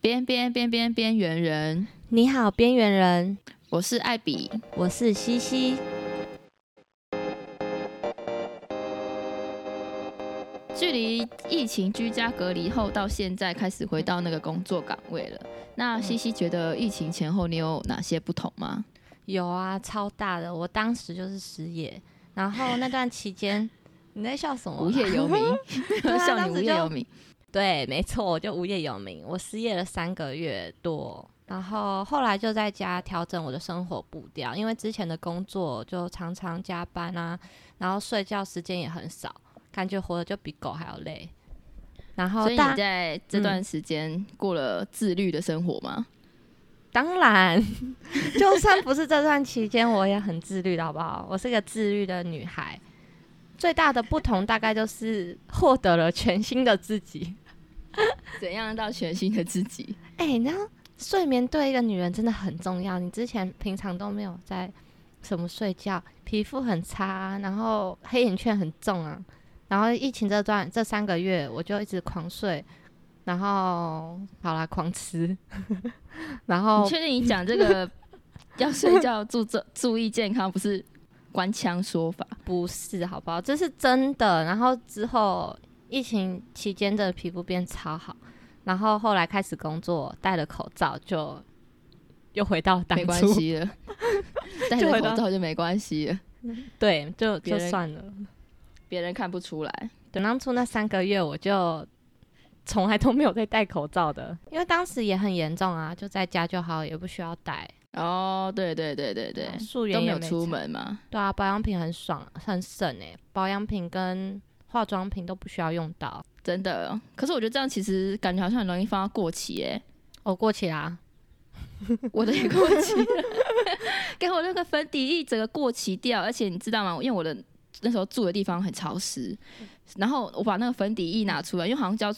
边边边边边缘人，你好，边缘人，我是艾比。我是西西。距离疫情居家隔离后到现在，开始回到那个工作岗位了。那西西觉得疫情前后你有哪些不同吗？有啊，超大的。我当时就是失业，然后那段期间，你在笑什么啦？无业游民，笑你无业游民。对，没错，我就无业游民。我失业了三个月多，然后后来就在家调整我的生活步调，因为之前的工作就常常加班啊，然后睡觉时间也很少，感觉活得就比狗还要累。然后所以你在这段时间过了自律的生活吗？当然，就算不是这段期间，我也很自律的，好不好？我是个自律的女孩。最大的不同大概就是获得了全新的自己。怎样到全新的自己？哎、你知道睡眠对一个女人真的很重要。你之前平常都没有在什么睡觉，皮肤很差，然后黑眼圈很重啊。然后疫情这段这三个月，我就一直狂睡，然后好啦，狂吃，然后你确定你讲这个要睡觉注重注意健康，不是官腔说法？不是，好不好？这是真的。然后之后疫情期间的皮肤变超好，然后后来开始工作，戴了口罩就又回到当没关。系了，戴着就回到口罩就没关系了，对，就就算了。别人看不出来。等当初那三个月，我就从来都没有在戴口罩的，因为当时也很严重啊，就在家就好，也不需要戴。哦，对对对对对，素颜都没有出。门嘛。对啊，保养品很爽，很省诶、保养品跟化妆品都不需要用到。真的，可是我觉得这样其实感觉好像很容易放到过期哎，哦，过期啦。我的也过期了，给我那个粉底液整个过期掉，而且你知道吗？因为我的那时候住的地方很潮湿，然后我把那个粉底液拿出来，因为好像就要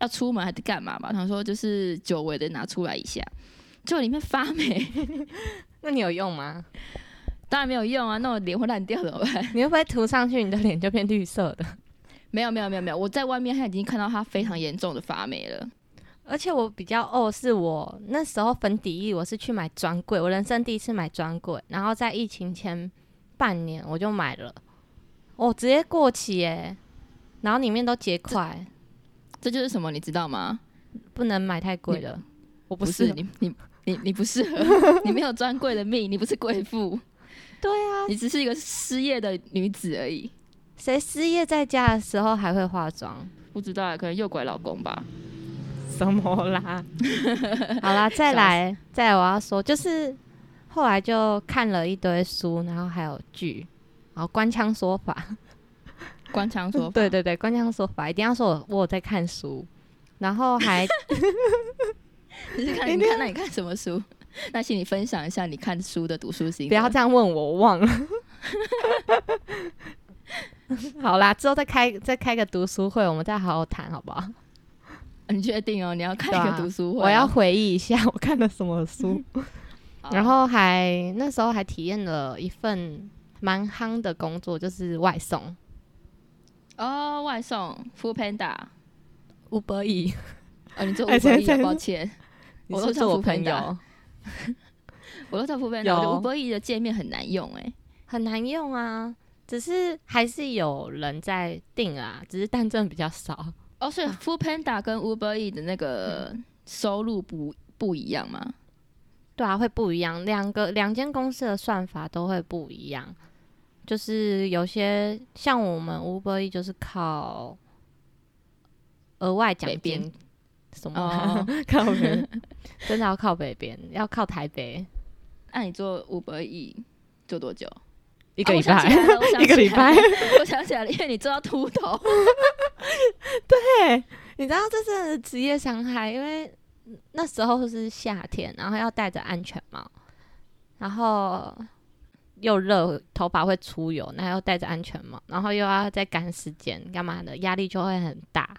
要出门还是干嘛吧，他说就是久违的拿出来一下，结果里面发霉，那你有用吗？当然没有用啊，那我脸会烂掉怎么办？你会不会涂上去，你的脸就变绿色的？没有没有没有没有，我在外面他已经看到他非常严重的发霉了。而且我比较哦，是我那时候粉底液我是去买专柜，我人生第一次买专柜，然后在疫情前半年我就买了，哦，直接过期耶，然后里面都结块，这就是什么，你知道吗？不能买太贵的，我不是是你你你你不适合，你没有专柜的命，你不是贵妇，对啊，你只是一个失业的女子而已。谁失业在家的时候还会化妆？不知道啊，可能诱拐老公吧。什么啦？好啦，再来，再来，我要说，就是后来就看了一堆书，然后还有剧，然后官腔说法，官腔说法，对对对，官腔说法，一定要说我我有在看书，然后还你是看你看那你看什么书？那请你分享一下你看书的读书心得。不要这样问我，我忘了。好啦，之后再开再开个读书会，我们再好好谈，好不好？你确定哦？你要开个读书会哦、我要回忆一下我看了什么书，然后还那时候还体验了一份蛮夯的工作，就是外送。哦，外送 Food Panda，Uber E，哦，你做哎 Uber E，真抱歉，我都叫是不是我 Food 朋 Panda 友，我都叫 Food Panda，有我觉得 Uber E 的界面很难用哎。很难用啊。只是还是有人在订啊，只是但真的比较少。哦，所以啊 Food Panda 跟 Uber E 的那嗯个收入不不一样吗？对啊，会不一样，两个两间公司的算法都会不一样。就是有些像我们 Uber E 就是靠额外奖金，什么、哦，靠北边，真的要靠北边，要靠台北那你做 Uber E 做多久？一一一个礼拜。我想起来了，因为你做到秃头。对，你知道这是职业伤害，因为那时候是夏天，然后要戴着安全帽，然后又热，头发会出油，然后又戴着安全帽，然后又要再赶时间，干嘛的，压力就会很大，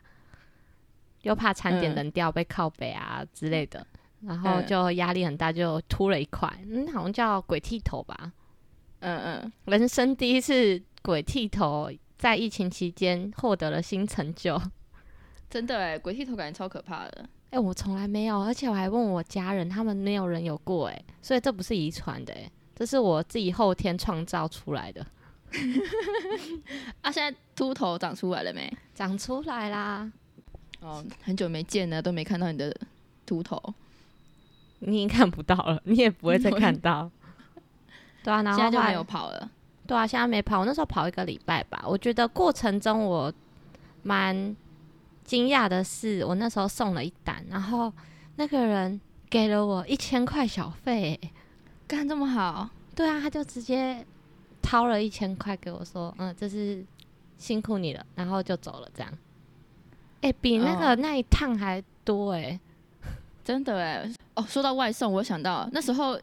又怕餐点嗯。冷掉、被靠北啊之类的，然后嗯就压力很大，就秃了一块，嗯，好像叫鬼剃头吧，嗯嗯，人生第一次鬼剃头，在疫情期间获得了新成就。真的哎，鬼剃头感觉超可怕的。哎、我从来没有，而且我还问我家人，他们没有人有过、哎，所以这不是遗传的、哎，这是我自己后天创造出来的，啊，现在秃头长出来了没？长出来啦。哦，很久没见了，都没看到你的秃头。你已经看不到了，你也不会再 看到。对啊，然后就没有跑了。对啊，现在没跑，我那时候跑一个礼拜吧。我觉得过程中我蛮惊讶的是，我那时候送了一单，然后那个人给了我一千块小费、欸干这么好，对啊，他就直接掏了一千块给我说，嗯，这是辛苦你了，然后就走了这样。哎、比那个、哦那一趟还多哎、真的哎。哦，说到外送，我想到那时候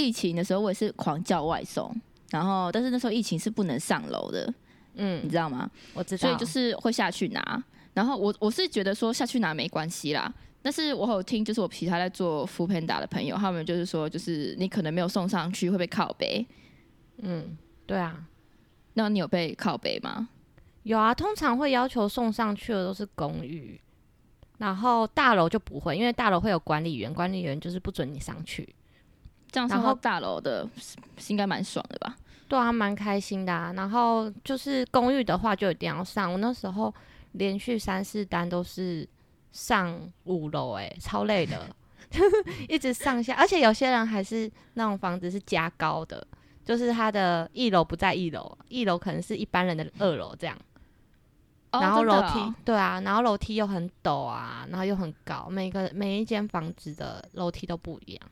疫情的时候，我也是狂叫外送，然后但是那时候疫情是不能上楼的，嗯你嗯，知道吗？我知道，所以就是会下去拿。然后我我是觉得说下去拿没关系啦，但是我有听就是我其他在做 f o o Panda 的朋友，他们就是说就是你可能没有送上去会被靠背，嗯，对啊，那你有被靠背吗？有啊，通常会要求送上去的都是公寓，然后大楼就不会，因为大楼会有管理员，管理员就是不准你上去。这样然后大楼的应该蛮爽的吧？对啊，蛮开心的啊。然后就是公寓的话，就一定要上。我那时候连续三四单都是上五楼，哎，超累的，一直上下。而且有些人还是那种房子是加高的，就是它的一楼不在一楼，一楼可能是一般人的二楼这样。哦然后楼梯，哦对啊，然后楼梯又很陡啊，然后又很高，每个每一间房子的楼梯都不一样。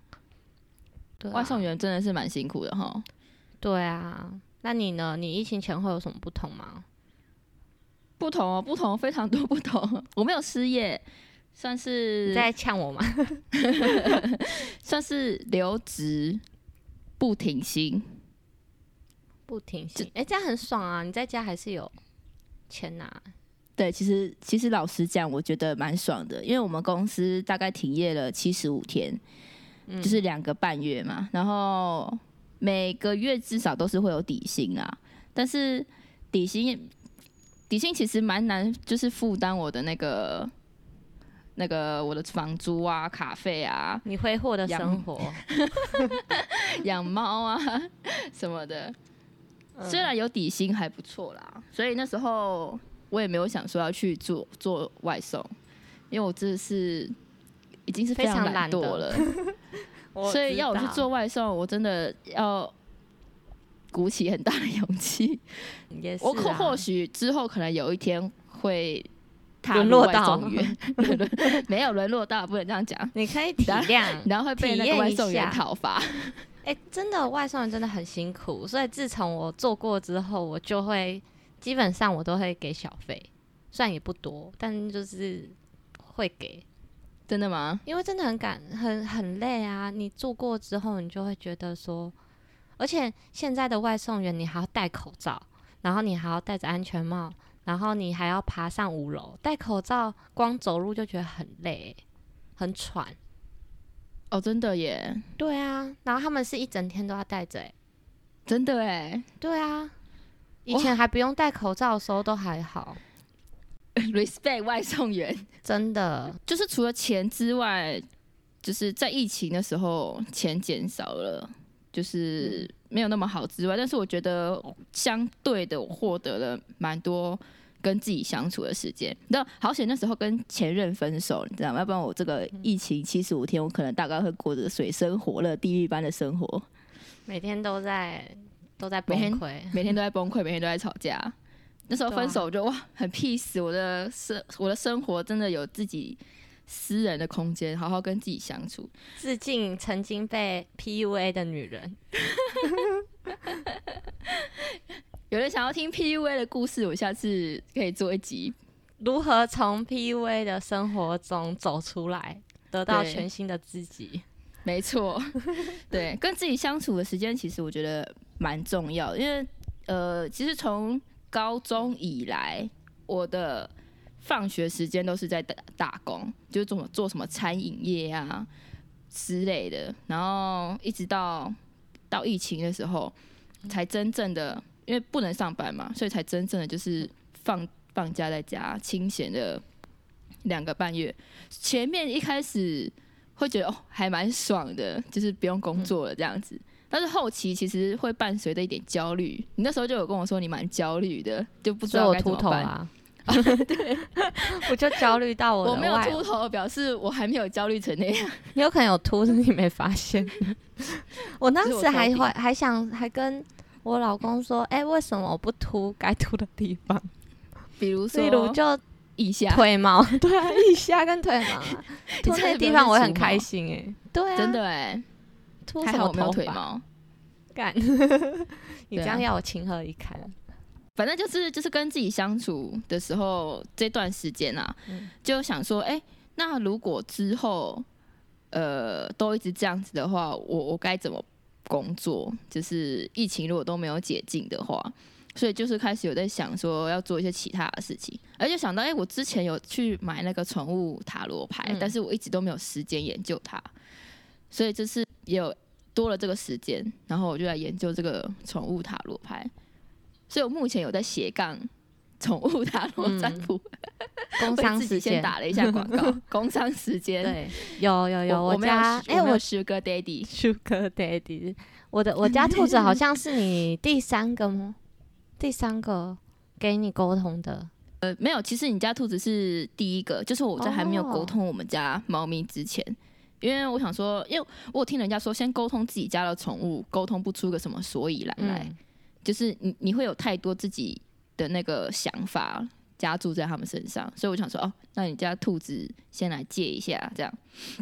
对、啊，外送员真的是蛮辛苦的哈。对啊，那你呢？你疫情前后有什么不同吗？不同哦，不同，非常多不同。我没有失业，算是你在呛我吗？算是留职不停薪。不停薪，哎、这样很爽啊！你在家还是有钱拿，对，其实其实老实讲，我觉得蛮爽的，因为我们公司大概停业了七十五天，嗯就是两个半月嘛，然后每个月至少都是会有底薪啊，但是底薪底薪其实蛮难，就是负担我的那个那个我的房租啊、卡费啊、你挥霍的生活，养猫啊什么的。嗯虽然有底薪还不错啦，所以那时候我也没有想说要去做做外送，因为我真的是已经是非常懒惰了，所以要我去做外送，我真的要鼓起很大的勇气。我或啊，或许之后可能有一天会 沦落到没有沦落到，不能这样讲，你可以体谅。然后会被那个外送员讨伐。哎、真的外送员真的很辛苦，所以自从我做过之后，我就会基本上我都会给小费，虽然也不多，但就是会给，真的吗？因为真的很赶，很很累啊。你做过之后，你就会觉得说，而且现在的外送员你还要戴口罩，然后你还要戴着安全帽，然后你还要爬上五楼，戴口罩光走路就觉得很累，很喘。哦，真的耶，对啊，然后他们是一整天都要戴着，哎，真的哎对啊，以前还不用戴口罩的时候都还好，respect 外送员。真的。就是除了钱之外，就是在疫情的时候钱减少了，就是没有那么好之外，但是我觉得相对的我获得了蛮多跟自己相处的时间。你知道，好险那时候跟前任分手，你知道吗？要不然我这个疫情七十五天，我可能大概会过着水深火热、地狱般的生活，每天都在都在崩溃，每天都在崩溃，每天都在吵架。那时候分手，我就哇，很 peace，我的生我的生活真的有自己私人的空间，好好跟自己相处。致敬曾经被 PUA 的女人。有人想要听 PUA 的故事，我下次可以做一集。如何从 PUA 的生活中走出来，得到全新的自己？没错，对，跟自己相处的时间，其实我觉得蛮重要，因为呃，其实从高中以来，我的放学时间都是在打打工，就是做做什么餐饮业啊之类的，然后一直到到疫情的时候，才真正的因为不能上班嘛，所以才真正的就是放放假在家，清闲的两个半月。前面一开始会觉得哦还蛮爽的，就是不用工作了这样子。但是后期其实会伴随着一点焦虑。你那时候就有跟我说你蛮焦虑的，就不知道我秃该怎么办。头啊。对，我就焦虑到我我没有秃头，表示我还没有焦虑成那样。你有可能有秃，是你没发现。我当时还会还想还跟我老公说，哎、为什么我不秃该秃的地方？比如说，例如就腋下，腿毛，对啊，腋下跟腿毛啊，秃那地方我很开心哎、对啊，真的哎，秃什么还好我没有头发？腿毛。干，你这样要我情何以堪？反正就是就是跟自己相处的时候，这段时间啊，嗯就想说，哎、那如果之后呃都一直这样子的话，我我该怎么工作？就是疫情如果都没有解禁的话，所以就是开始有在想说要做一些其他的事情，而且想到，哎、我之前有去买那个宠物塔罗牌，嗯但是我一直都没有时间研究它，所以这次也有多了这个时间，然后我就来研究这个宠物塔罗牌。所以我目前有在斜杠宠物塔罗占卜，工商 时间，先打了一下广告，工商时间。对，有有有，我没有家哎、我没有我 Sugar Daddy，Sugar Daddy，我的我家兔子好像是你第三个吗？第三个给你沟通的，呃，没有，其实你家兔子是第一个，就是我在还没有沟哦。通我们家猫咪之前，因为我想说，因为我有听人家说，先沟通自己家的宠物，沟通不出个什么所以然来，嗯，就是你你会有太多自己的那个想法加注在他们身上，所以我想说，哦，那你家兔子先来借一下，这样，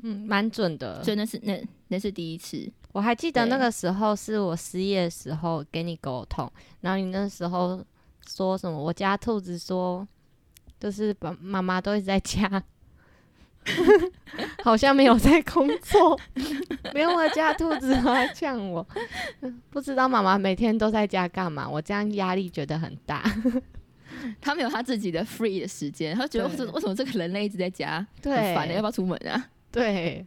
嗯，蛮准的。所以那是那那是第一次，我还记得那个时候是我失业的时候给你沟通，然后你那时候说什么？我家兔子说，就是爸妈妈都一直在家，好像没有在工作，连我家兔子都在呛我，不知道妈妈每天都在家干嘛？我这样压力觉得很大。他们有他自己的 free 的时间，他觉得为对什么为什么这个人类一直在家，很对，烦的，要不要出门啊？对，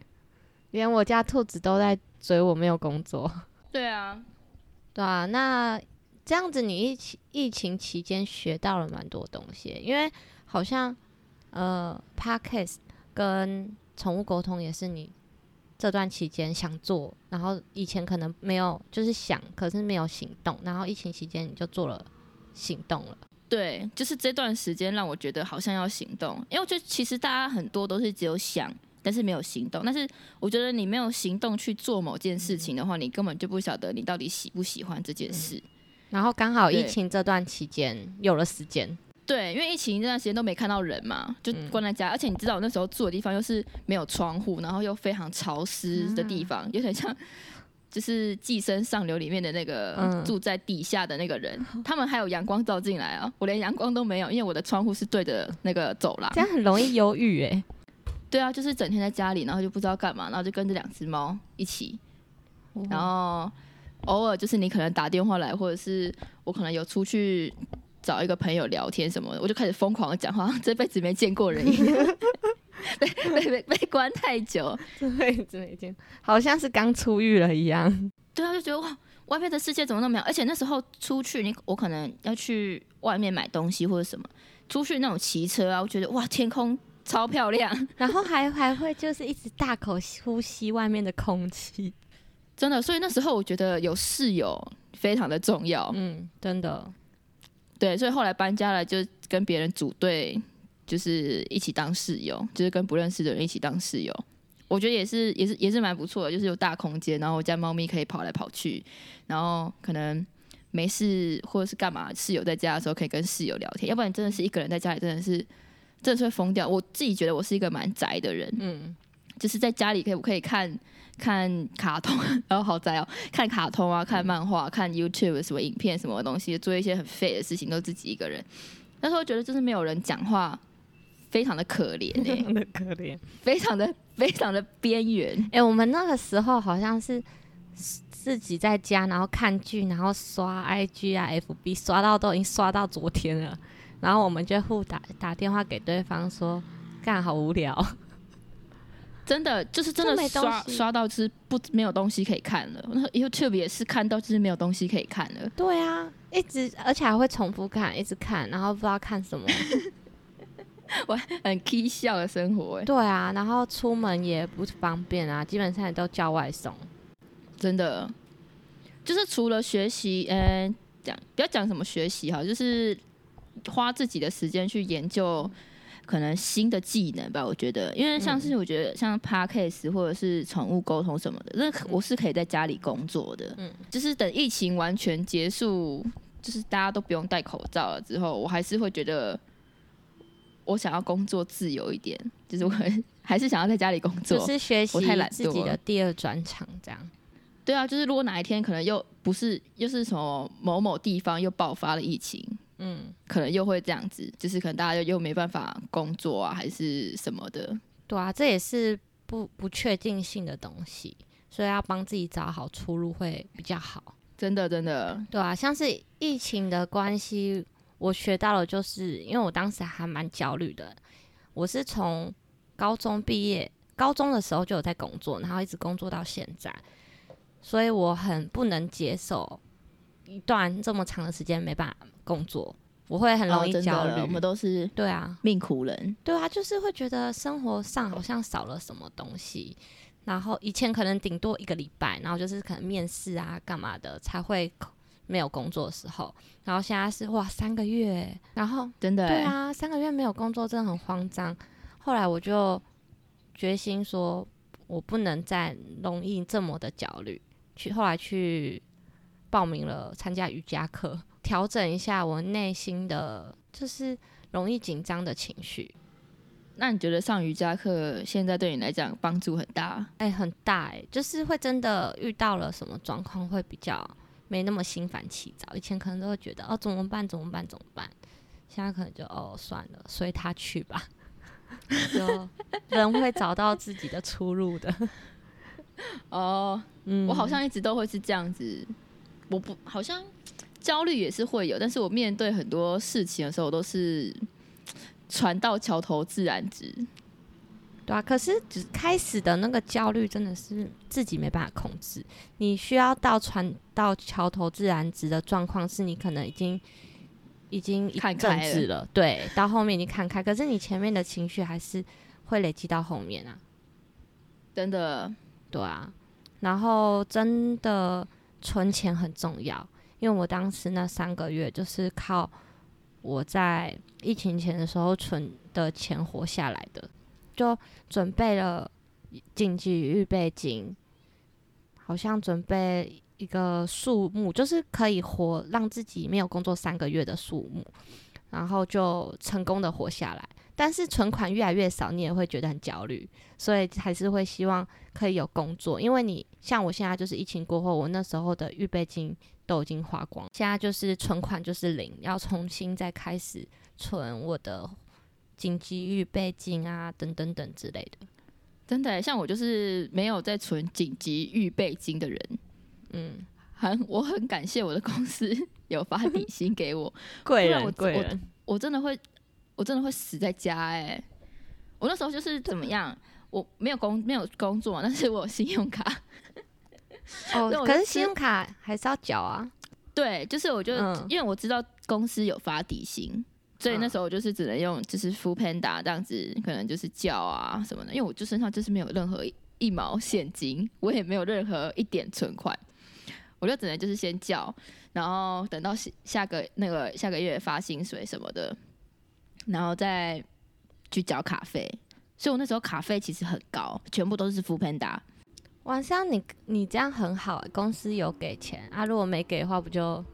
连我家兔子都在追我，没有工作。对啊，对啊，那这样子你疫情疫情期间学到了蛮多东西，因为好像呃 podcast 跟宠物沟通也是你这段期间想做，然后以前可能没有就是想，可是没有行动，然后疫情期间你就做了行动了。对，就是这段时间让我觉得好像要行动，因为我觉得其实大家很多都是只有想，但是没有行动。但是我觉得你没有行动去做某件事情的话，你根本就不晓得你到底喜不喜欢这件事。然后刚好疫情这段期间有了时间，对，因为疫情这段时间都没看到人嘛，就嗯关在家，而且你知道我那时候住的地方又是没有窗户，然后又非常潮湿的地方，有点像就是《寄生上流》里面的那个、嗯住在底下的那个人，他们还有阳光照进来啊，我连阳光都没有，因为我的窗户是对着那个走廊这。样很容易忧郁哎。对啊，就是整天在家里，然后就不知道干嘛，然后就跟着两只猫一起，然后偶尔就是你可能打电话来，或者是我可能有出去找一个朋友聊天什么的，我就开始疯狂的讲话，这辈子没见过人一样。被被被被关太久，对，真没见，好像是刚出狱了一样。对啊，就觉得哇，外面的世界怎么那么美好？而且那时候出去，你我可能要去外面买东西或者什么，出去那种骑车啊，我觉得哇，天空超漂亮，然后还还会就是一直大口呼吸外面的空气。真的。所以那时候我觉得有室友非常的重要。嗯，真的。对，所以后来搬家了，就跟别人组队，就是一起当室友，就是跟不认识的人一起当室友。我觉得也是，也是，也是蛮不错的，就是有大空间，然后我家猫咪可以跑来跑去，然后可能没事或者是干嘛，室友在家的时候可以跟室友聊天，要不然真的是一个人在家里，真的是真的是会疯掉。我自己觉得我是一个蛮宅的人，嗯，就是在家里可以我可以看看卡通，然后好宅哦，看卡通啊，看漫画，看 YouTube 什么影片什么东西，做一些很废的事情，都自己一个人。那时候觉得就是没有人讲话，非常的可怜非常、的可怜。非常的非常的边缘。哎、我们那个时候好像是自己在家，然后看剧，然后刷 IG 啊、FB，刷到都已经刷到昨天了。然后我们就互打打电话给对方说，干好无聊。真的就是真的刷刷到就是不没有东西可以看了。那 YouTube 也是看到就是没有东西可以看了。对啊，一直而且还会重复看，一直看，然后不知道看什么。我很 k 笑的生活哎，对啊，然后出门也不方便啊，基本上也都叫外送。真的，就是除了学习，嗯、讲不要讲什么学习哈，就是花自己的时间去研究可能新的技能吧。我觉得，因为像是我觉得像 podcast 或者是宠物沟通什么的，那我是可以在家里工作的。嗯就是等疫情完全结束，就是大家都不用戴口罩了之后，我还是会觉得。我想要工作自由一点，就是我 还是想要在家里工作。就是学习自己的第二专长，这样。对啊，就是如果哪一天可能又不是又是什么某某地方又爆发了疫情，嗯，可能又会这样子，就是可能大家又又没办法工作啊，还是什么的。对啊，这也是不不确定性的东西，所以要帮自己找好出路会比较好。真的真的，对啊，像是疫情的关系，我学到了，就是因为我当时还蛮焦虑的。我是从高中毕业，高中的时候就有在工作，然后一直工作到现在，所以我很不能接受一段这么长的时间没办法工作，我会很容易焦虑。我们都是对啊，命苦人。对啊，就是会觉得生活上好像少了什么东西。然后以前可能顶多一个礼拜，然后就是可能面试啊干嘛的才会没有工作的时候，然后现在是哇三个月，然后真的、欸，对啊三个月没有工作真的很慌张。后来我就决心说，我不能再容易这么的焦虑，去后来去报名了参加瑜伽课，调整一下我内心的就是容易紧张的情绪。那你觉得上瑜伽课现在对你来讲帮助很大？哎、很大哎、就是会真的遇到了什么状况，会比较没那么心烦气躁。以前可能都会觉得哦怎么办怎么办怎么办，现在可能就哦算了，随他去吧。就 人会找到自己的出路的。哦，嗯我好像一直都会是这样子，我不好像焦虑也是会有，但是我面对很多事情的时候，我都是船到桥头自然直。对啊，可是只开始的那个焦虑真的是自己没办法控制。你需要到船到桥头自然直的状况，是你可能已经已经看开子了，对，到后面已经看开，可是你前面的情绪还是会累积到后面啊。真的，对啊，然后真的存钱很重要，因为我当时那三个月就是靠我在疫情前的时候存的钱活下来的，就准备了紧急预备金，好像准备一个数目，就是可以活让自己没有工作三个月的数目，然后就成功的活下来。但是存款越来越少，你也会觉得很焦虑，所以还是会希望可以有工作，因为你像我现在就是疫情过后，我那时候的预备金都已经花光，现在就是存款就是零，要重新再开始存我的紧急预备金啊，等等等之类的。真的，像我就是没有在存紧急预备金的人，嗯，很我很感谢我的公司 有发底薪给我，贵人贵我人，我真的会，我真的会死在家哎。我那时候就是怎么样，我没有工没有工作，但是我有信用卡，哦可是信用卡还是要缴啊。对，就是我就、嗯因为我知道公司有发底薪，所以那嗯时候我就是只能用就是 o Panda 这样子，可能就是叫啊什么的，因为我就身上就是没有任何一一毛现金，我也没有任何一点存款，我就只能就是先叫，然后等到下下个那个下个月发薪水什么的，然后再去缴卡费。所以我那时候卡费其实很高，全部都是 f o o Panda。晚上你你这样很好、公司有给钱啊，如果没给的话，不就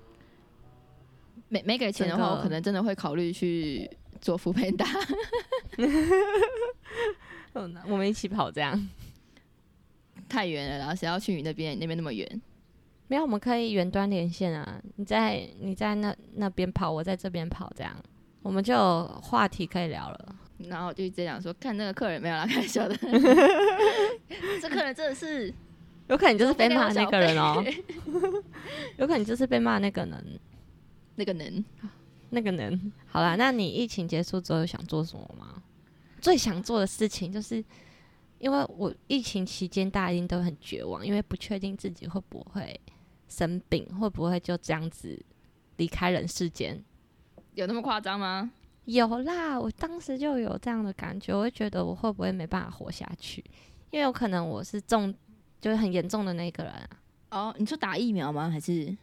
没没给钱的话，我可能真的会考虑去做 f o o Panda。我们一起跑这样？太远了，然后谁要去你那边？你那边那么远，没有，我们可以远端连线啊。你在你在那那边跑，我在这边跑，这样我们就有话题可以聊了。然后我就一直讲说，看那个客人没有啦，开玩笑的。这客人真的是有可能就是被骂那个人哦、费 有可能就是被骂那个人，那个人那个人。好啦，那你疫情结束之后有想做什么吗？最想做的事情就是，因为我疫情期间大家一定都很绝望，因为不确定自己会不会生病，会不会就这样子离开人世间。有那么夸张吗？有啦，我当时就有这样的感觉，我会觉得我会不会没办法活下去，因为有可能我是重，就是很严重的那个人啊。哦，你说打疫苗吗？还是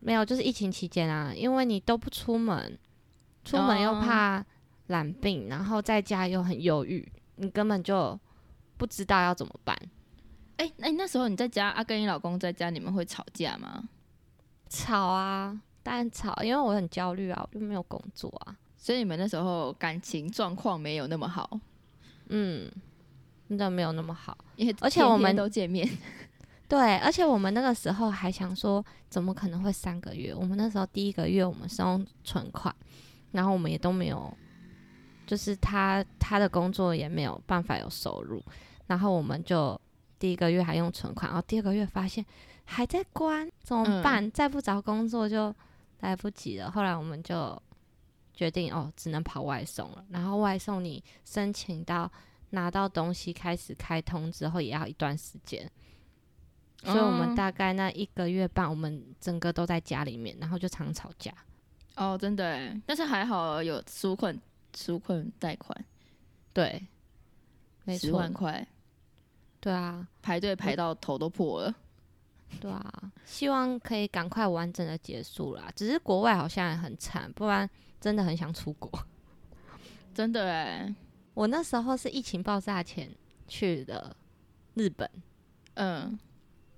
没有，就是疫情期间啊，因为你都不出门，出门又哦怕染病，然后在家又很忧郁，你根本就不知道要怎么办。哎、那、你那时候你在家啊，跟你老公在家，你们会吵架吗？吵啊，当然吵，因为我很焦虑啊，我就没有工作啊。所以你们那时候感情状况没有那么好，嗯，真的没有那么好。因为而且我们都见面，对，而且我们那个时候还想说，怎么可能会三个月？我们那时候第一个月我们是用存款，然后我们也都没有，就是他他的工作也没有办法有收入，然后我们就第一个月还用存款，然后第二个月发现还在关，怎么嗯办？再不找工作就来不及了。后来我们就决定哦，只能跑外送了。然后外送你申请到拿到东西开始开通之后，也要一段时间。所以我们哦大概那一个月半，我们整个都在家里面，然后就常吵架。哦，真的，但是还好有纾困纾困贷款，对，没错十万，块，对啊，排队排到头都破了。对啊，希望可以赶快完整的结束啦。只是国外好像也很惨，不然真的很想出国。真的哎，我那时候是疫情爆炸前去的日本，嗯，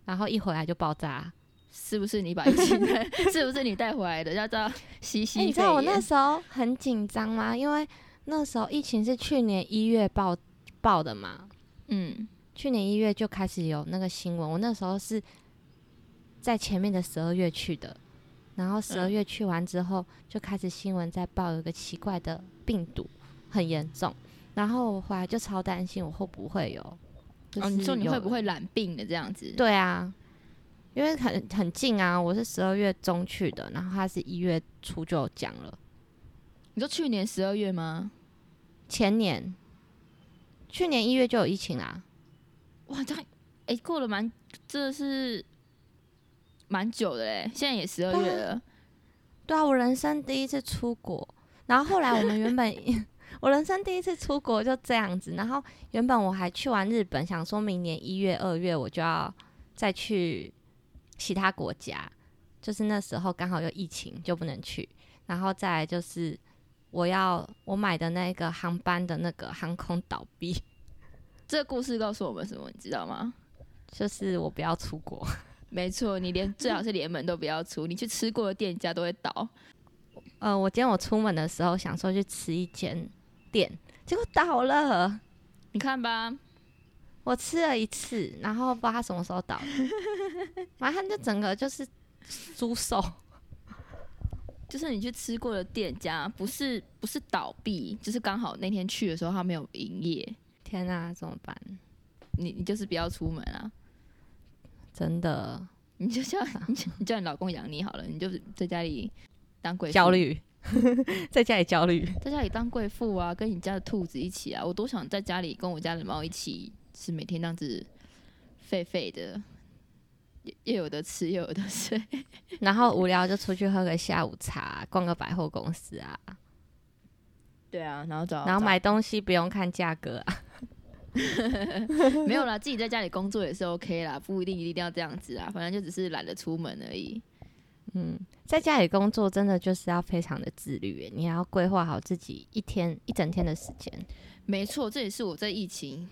然后一回来就爆炸。是不是你把疫情带？是不是你带回来的？要知道西欸西肺你知道我那，时候很紧张吗？因为那时候疫情是去年一月爆爆的嘛，嗯，去年一月就开始有那个新闻，我那时候是在前面的十二月去的，然后十二嗯。月去完之后，就开始新闻在报有一个奇怪的病毒，很严重，然后我回来就超担心我会不会有，就哦，你说你会不会染病的这样子？对啊，因为很很近啊，我是十二月中去的，然后他是一月初就有讲了，你说去年十二月吗？前年，去年一月就有疫情啦，哇，这样哎、过了蛮这是蛮久的嘞，现在也十二月了。对啊，我人生第一次出国，然后后来我们原本 我人生第一次出国就这样子，然后原本我还去完日本，想说明年一月、二月我就要再去其他国家，就是那时候刚好有疫情就不能去，然后再来就是我要我买的那个航班的那个航空倒闭，这个故事告诉我们什么？你知道吗？就是我不要出国。没错，你连最好是连门都不要出，你去吃过的店家都会倒。呃，我今天我出门的时候想说去吃一间店，结果倒了。你看吧，我吃了一次，然后不知道它什么时候倒的，反正他就整个就是猪手。就是你去吃过的店家，不是不是倒闭，就是刚好那天去的时候他没有营业，天啊，怎么办？你你就是不要出门啊，真的你就叫 你你叫你老公养你好了，你就是在家里当贵妇焦，虑，在家里焦虑。在家里当贵妇啊，跟你家的兔子一起啊，我多想在家里跟我家的猫一起，是每天这样子废废的，又又有的吃又有的睡。然后无聊就出去喝个下午茶，逛个百货公司啊，对啊，然后找然后买东西不用看价格啊。没有啦，自己在家里工作也是 OK 啦，不一定一定要这样子啊，反正就只是懒得出门而已。嗯，在家里工作真的就是要非常的自律耶，你要规划好自己一天一整天的时间。没错，这也是我在疫情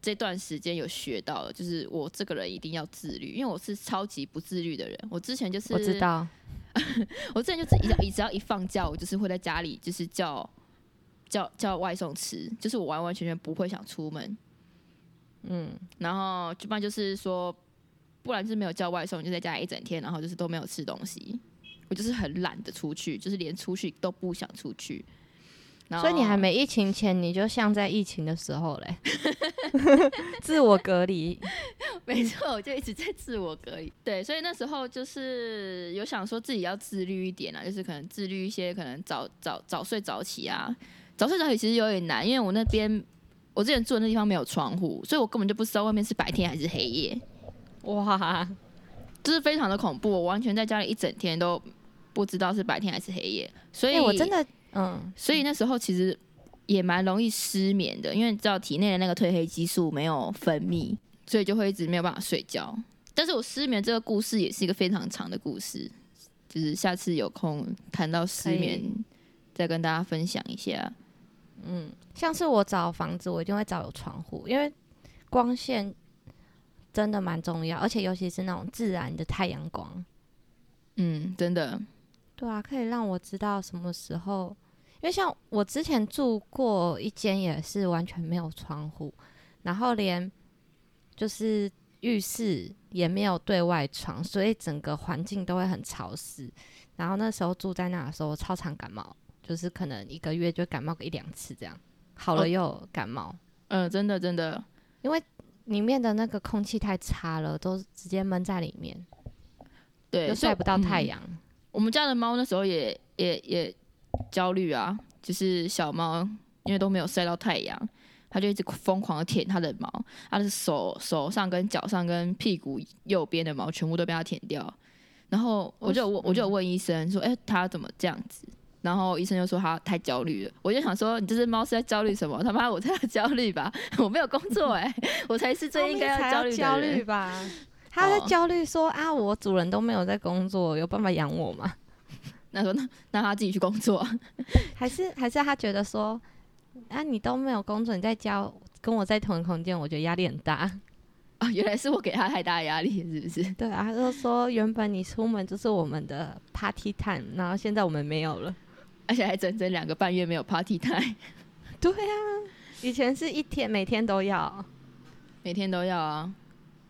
这段时间有学到的，就是我这个人一定要自律，因为我是超级不自律的人。我之前就是我知，道，我之前就只一只要一放假，我就是会在家里就是叫叫叫外送吃，就是我完完全全不会想出门。嗯，然后一般就是说，不然就是没有叫外送，就在家里一整天，然后就是都没有吃东西。我就是很懒得出去，就是连出去都不想出去。所以你还没疫情前，你就像在疫情的时候嘞，自我隔离。没错，我就一直在自我隔离。对，所以那时候就是有想说自己要自律一点啊，就是可能自律一些，可能早早早睡早起啊。早睡早起其实有点难，因为我那边我之前住的那地方没有窗户，所以我根本就不知道外面是白天还是黑夜，哇，就是非常的恐怖。我完全在家里一整天都不知道是白天还是黑夜，所以、哎、我真的嗯，所以那时候其实也蛮容易失眠的，因为你知道体内的那个褪黑激素没有分泌，所以就会一直没有办法睡觉。但是我失眠这个故事也是一个非常长的故事，就是下次有空谈到失眠，再跟大家分享一下。像是我找房子，我一定会找有窗户，因为光线真的蛮重要，而且尤其是那种自然的太阳光。嗯，真的，对啊，可以让我知道什么时候，因为像我之前住过一间也是完全没有窗户，然后连就是浴室也没有对外窗，所以整个环境都会很潮湿。然后那时候住在那的时候，我超常感冒，就是可能一个月就感冒个一两次这样，好了哦又感冒，嗯、真的真的，因为里面的那个空气太差了，都直接闷在里面，对，又晒不到太嗯阳。我们家的猫那时候也也也焦虑啊，就是小猫，因为都没有晒到太阳，它就一直疯狂的舔它的毛，它的手手上跟脚上跟屁股右边的毛全部都被它舔掉。然后我就我就有问医生说，哎、它怎么这样子？然后医生就说他太焦虑了。我就想说，你这只猫是在焦虑什么？他妈我才要焦虑吧？我没有工作哎、我才是最应该要焦虑的焦人虑吧？他在哦焦虑说啊，我主人都没有在工作，有办法养我吗？那说那那他自己去工作，还是还是他觉得说，啊，你都没有工作，你在家跟我在同一空间，我觉得压力很大。啊，原来是我给他太大的压力，是不是？对啊，他就说原本你出门就是我们的 party time，然后现在我们没有了。而且还整整两个半月没有 party time，对啊，以前是一天每天都要。每天都要啊。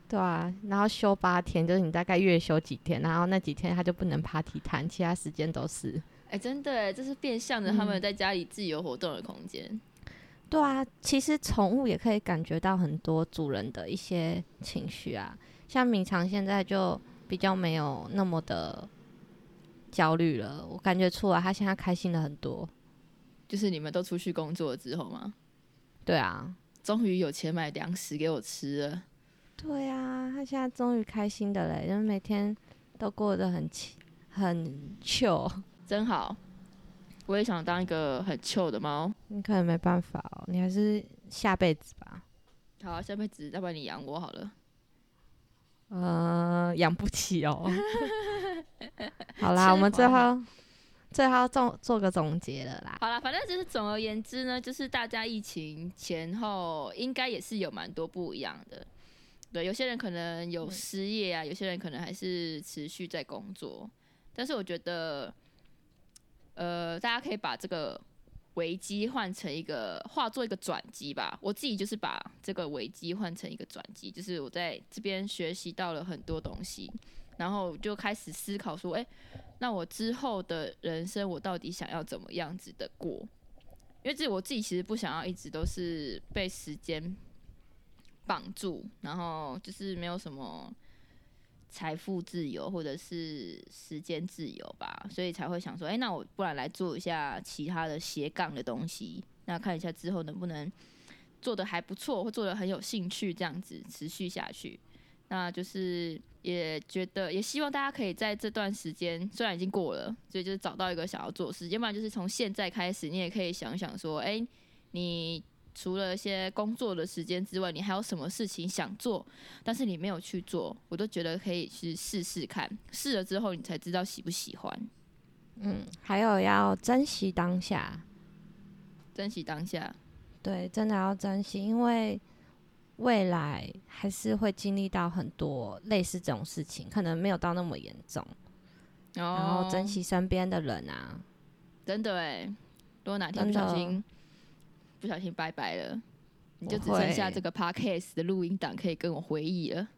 对啊，然后休八天，就是你大概月休几天，然后那几天他就不能 party time，其他时间都是。哎、真的耶，这是变相的，他们在家里自由活动的空间。对啊，其实宠物也可以感觉到很多主人的一些情绪啊，像明常现在就比较没有那么的焦虑了，我感觉出来他现在开心了很多。就是你们都出去工作之后吗？对啊，终于有钱买粮食给我吃了。对啊，他现在终于开心的嘞，因为每天都过得很气很 chill。真好。我也想当一个很 chill 的猫。你可能没办法哦，你还是下辈子吧。好，下辈子要不然你养我好了。呃，养不起哦。好啦，我们最后最后做做个总结了啦。好啦，反正就是总而言之呢，就是大家疫情前后应该也是有蛮多不一样的。对，有些人可能有失业啊，有些人可能还是持续在工作。但是我觉得，呃，大家可以把这个危机换成一个化作一个转机吧。我自己就是把这个危机换成一个转机，就是我在这边学习到了很多东西，然后就开始思考说，哎、那我之后的人生，我到底想要怎么样子的过？因为这我自己其实不想要一直都是被时间绑住，然后就是没有什么财富自由或者是时间自由吧，所以才会想说，哎、那我不然来做一下其他的斜杠的东西，那看一下之后能不能做的还不错，或做的很有兴趣，这样子持续下去。那就是也觉得，也希望大家可以在这段时间，虽然已经过了，所以就是找到一个想要做的事，要不然就是从现在开始，你也可以想想说，哎、你除了一些工作的时间之外，你还有什么事情想做，但是你没有去做，我都觉得可以去试试看，试了之后你才知道喜不喜欢，嗯，还有要珍惜当下，珍惜当下。对，真的要珍惜，因为未来还是会经历到很多类似这种事情，可能没有到那么严重，然然后珍，惜身边的人啊。真的哎，如果哪天不小心不小心拜拜了，你就只剩下会这个 podcast 的录音档可以跟我回忆了。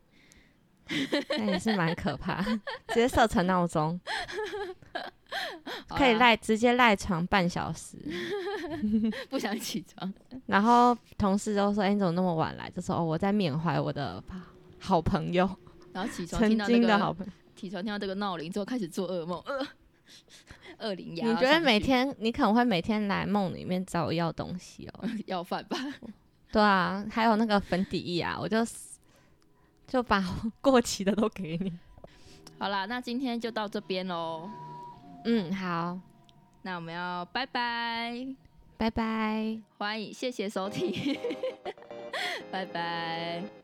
那也是蛮可怕，直接设成闹钟，可以赖直接赖床半小时，不想起床，然后同事都说：“哎、你怎么那么晚来？”就说：“哦，我在缅怀我的好朋友，然后起床曾听到这个闹铃之后开始做噩梦，呃，恶灵压。你觉得每天你可能会每天来梦里面找我要东西哦？要饭吧？对啊，还有那个粉底液啊，我就就把过期的都给你。好啦，那今天就到这边喽。嗯，好，那我们要拜拜，拜拜。欢迎谢谢收听，拜拜。